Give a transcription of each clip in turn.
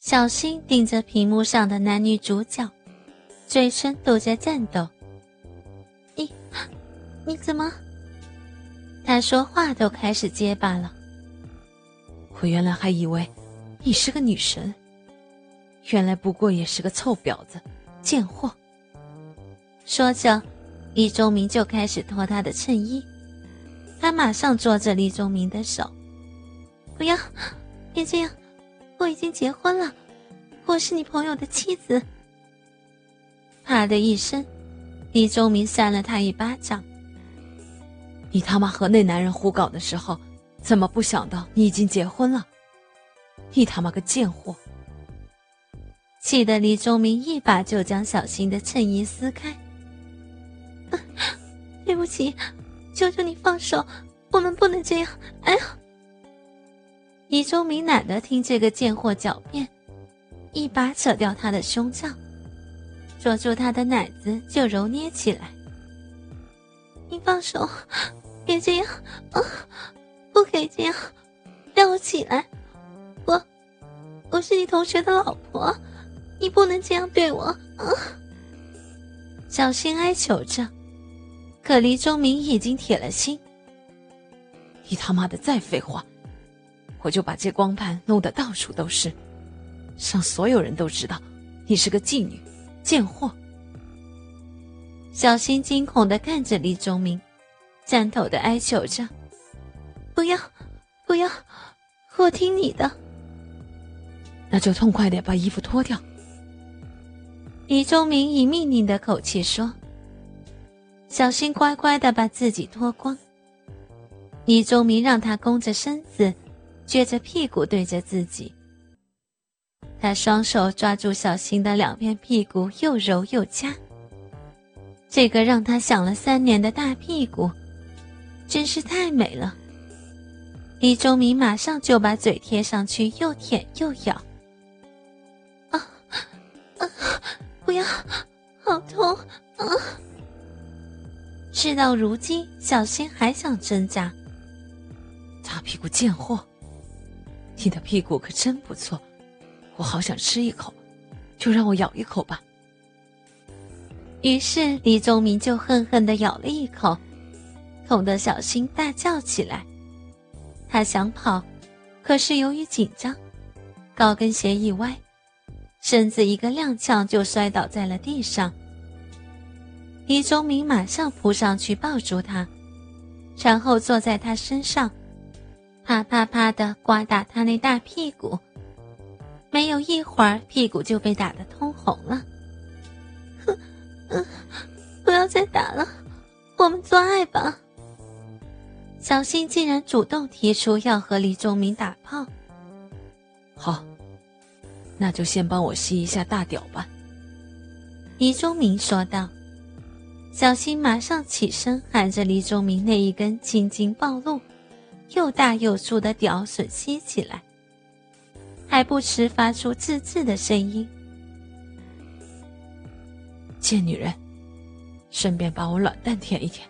小新盯着屏幕上的男女主角，嘴唇都在颤抖。你，你怎么？他说话都开始结巴了。我原来还以为你是个女神，原来不过也是个臭婊子、贱货。说着，李忠明就开始脱他的衬衣。他马上捉着李忠明的手：“不要，别这样。”我已经结婚了，我是你朋友的妻子。啪的一声，李忠明扇了他一巴掌。你他妈和那男人胡搞的时候，怎么不想到你已经结婚了？你他妈个贱货！气得李忠明一把就将小新的衬衣撕开。对不起，求求你放手，我们不能这样。哎呀！李忠明懒得听这个贱货狡辩，一把扯掉他的胸罩，捉住他的奶子就揉捏起来。你放手，别这样，啊，不可以这样，让我起来。我，我是你同学的老婆，你不能这样对我。啊！小心哀求着，可李忠明已经铁了心。你他妈的再废话！我就把这光盘弄得到处都是，让所有人都知道你是个妓女、贱货。小新惊恐的看着李忠明，颤抖的哀求着：“不要，不要，我听你的。”那就痛快点把衣服脱掉。李忠明以命令的口气说：“小新乖乖的把自己脱光。”李忠明让他弓着身子。撅着屁股对着自己，他双手抓住小新的两片屁股，又揉又掐。这个让他想了三年的大屁股，真是太美了。李忠明马上就把嘴贴上去，又舔又咬。啊啊！不要，好痛啊！事到如今，小新还想挣扎。大屁股贱货！你的屁股可真不错，我好想吃一口，就让我咬一口吧。于是李宗明就恨恨的咬了一口，痛得小新大叫起来。他想跑，可是由于紧张，高跟鞋一歪，身子一个踉跄就摔倒在了地上。李宗明马上扑上去抱住他，然后坐在他身上。啪啪啪的刮打他那大屁股，没有一会儿，屁股就被打得通红了。哼，不要再打了，我们做爱吧。小新竟然主动提出要和李忠明打炮。好，那就先帮我吸一下大屌吧。李忠明说道。小新马上起身，含着李忠明那一根青筋暴露。又大又粗的屌吮吸起来，还不时发出吱吱的声音。贱女人，顺便把我卵蛋舔一舔，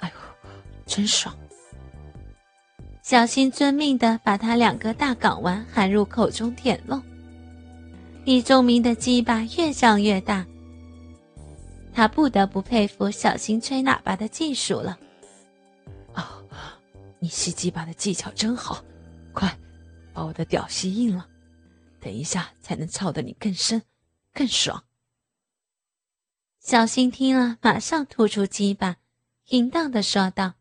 哎呦，真爽！小新遵命的把他两个大港丸含入口中舔弄。李仲明的鸡巴越长越大，他不得不佩服小新吹喇叭的技术了。你吸鸡巴的技巧真好，快把我的屌吸硬了，等一下才能操得你更深、更爽。小新听了，马上吐出鸡巴，淫荡的说道：“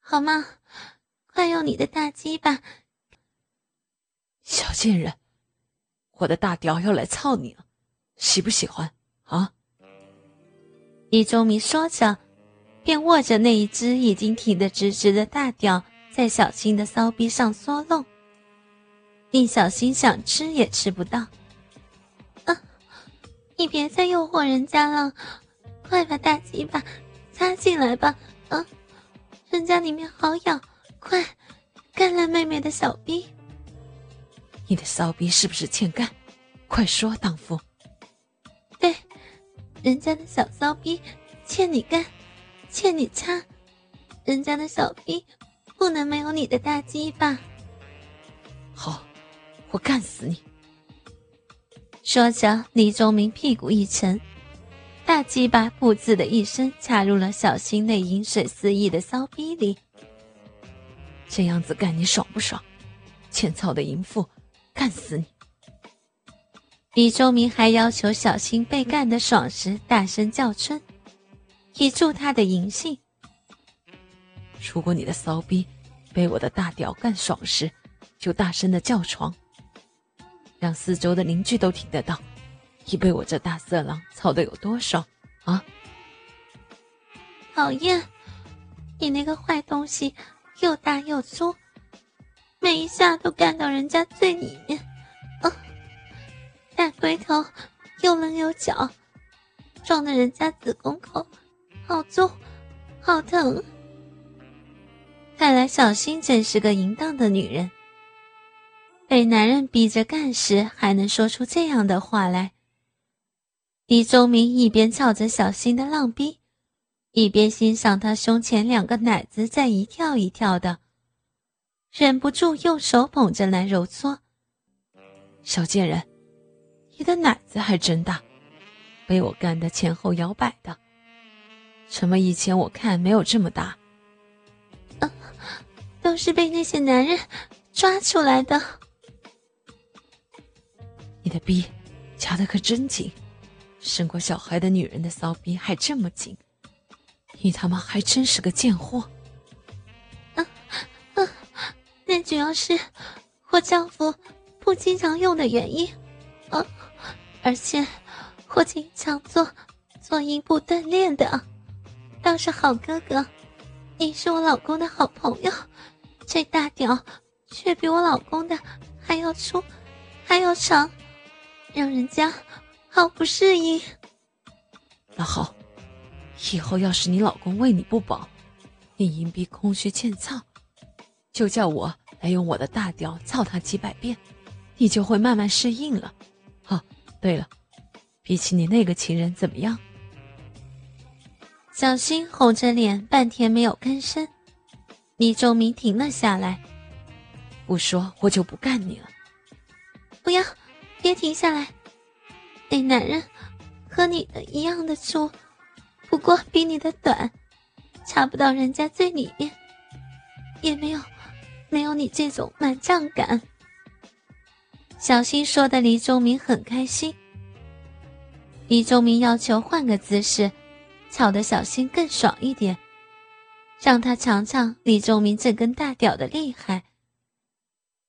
好吗？快用你的大鸡巴！”小贱人，我的大屌要来操你了，喜不喜欢啊？李忠明说着。便握着那一只已经挺得直直的大屌，在小新的骚逼上嗦弄，令小新想吃也吃不到。啊！你别再诱惑人家了，快把大鸡巴插进来吧！啊，人家里面好痒，快干了妹妹的小逼。你的骚逼是不是欠干？快说，荡妇。对，人家的小骚逼欠你干。欠你擦，人家的小逼不能没有你的大鸡巴。好，我干死你！说着，李忠明屁股一沉，大鸡巴“噗”呲的一声插入了小新那饮水思意的骚逼里。这样子干你爽不爽？欠操的淫妇，干死你！李忠明还要求小新被干的爽时大声叫春，以助他的淫性。如果你的骚逼被我的大屌干爽时，就大声的叫床，让四周的邻居都听得到，你被我这大色狼操的有多爽啊！讨厌，你那个坏东西，又大又粗，每一下都干到人家最里面，啊！大龟头又棱又角，撞的人家子宫口好重，好疼。看来小新真是个淫荡的女人，被男人逼着干时还能说出这样的话来。李忠明一边操着小新的浪逼，一边欣赏他胸前两个奶子在一跳一跳的，忍不住用手捧着来揉搓。小贱人。你的奶子还真大，被我干的前后摇摆的。怎么以前我看没有这么大？啊，都是被那些男人抓出来的。你的逼夹的可真紧，生过小孩的女人的骚逼还这么紧，你他妈还真是个贱货。啊啊，那主要是我丈夫不经常用的原因。啊。而且，我经常做做阴部锻炼的，倒是好哥哥。你是我老公的好朋友，这大屌却比我老公的还要粗，还要长，让人家好不适应。那好，以后要是你老公为你不保，你阴逼空虚欠操，就叫我来用我的大屌操他几百遍，你就会慢慢适应了。哦。对了，比起你那个情人怎么样？小新红着脸，半天没有吭声。李仲明停了下来，不说我就不干你了。不要，别停下来。那男人和你的一样的粗，不过比你的短，插不到人家最里面，也没有没有你这种满胀感。小新说的，李忠明很开心。李忠明要求换个姿势，吵得小新更爽一点，让他尝尝李忠明这根大屌的厉害。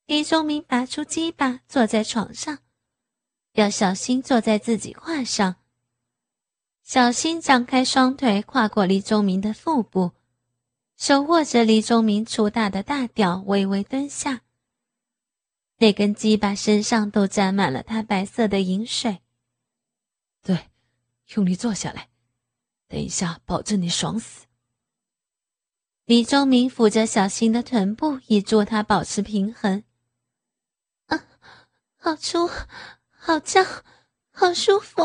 李忠明拔出鸡巴，坐在床上，要小新坐在自己胯上。小新张开双腿，跨过李忠明的腹部，手握着李忠明粗大的大屌，微微蹲下。那根鸡巴身上都沾满了他白色的饮水。对，用力坐下来，等一下保证你爽死。李忠明扶着小新的臀部，以助他保持平衡。啊，好粗，好胀，好舒服。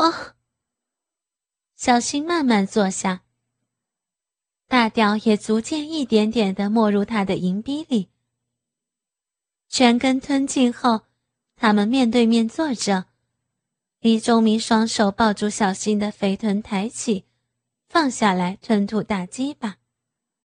小新慢慢坐下，大屌也逐渐一点点的没入他的银逼里。全根吞进后，他们面对面坐着。李忠明双手抱住小新的肥臀，抬起，放下来，吞吐大鸡巴。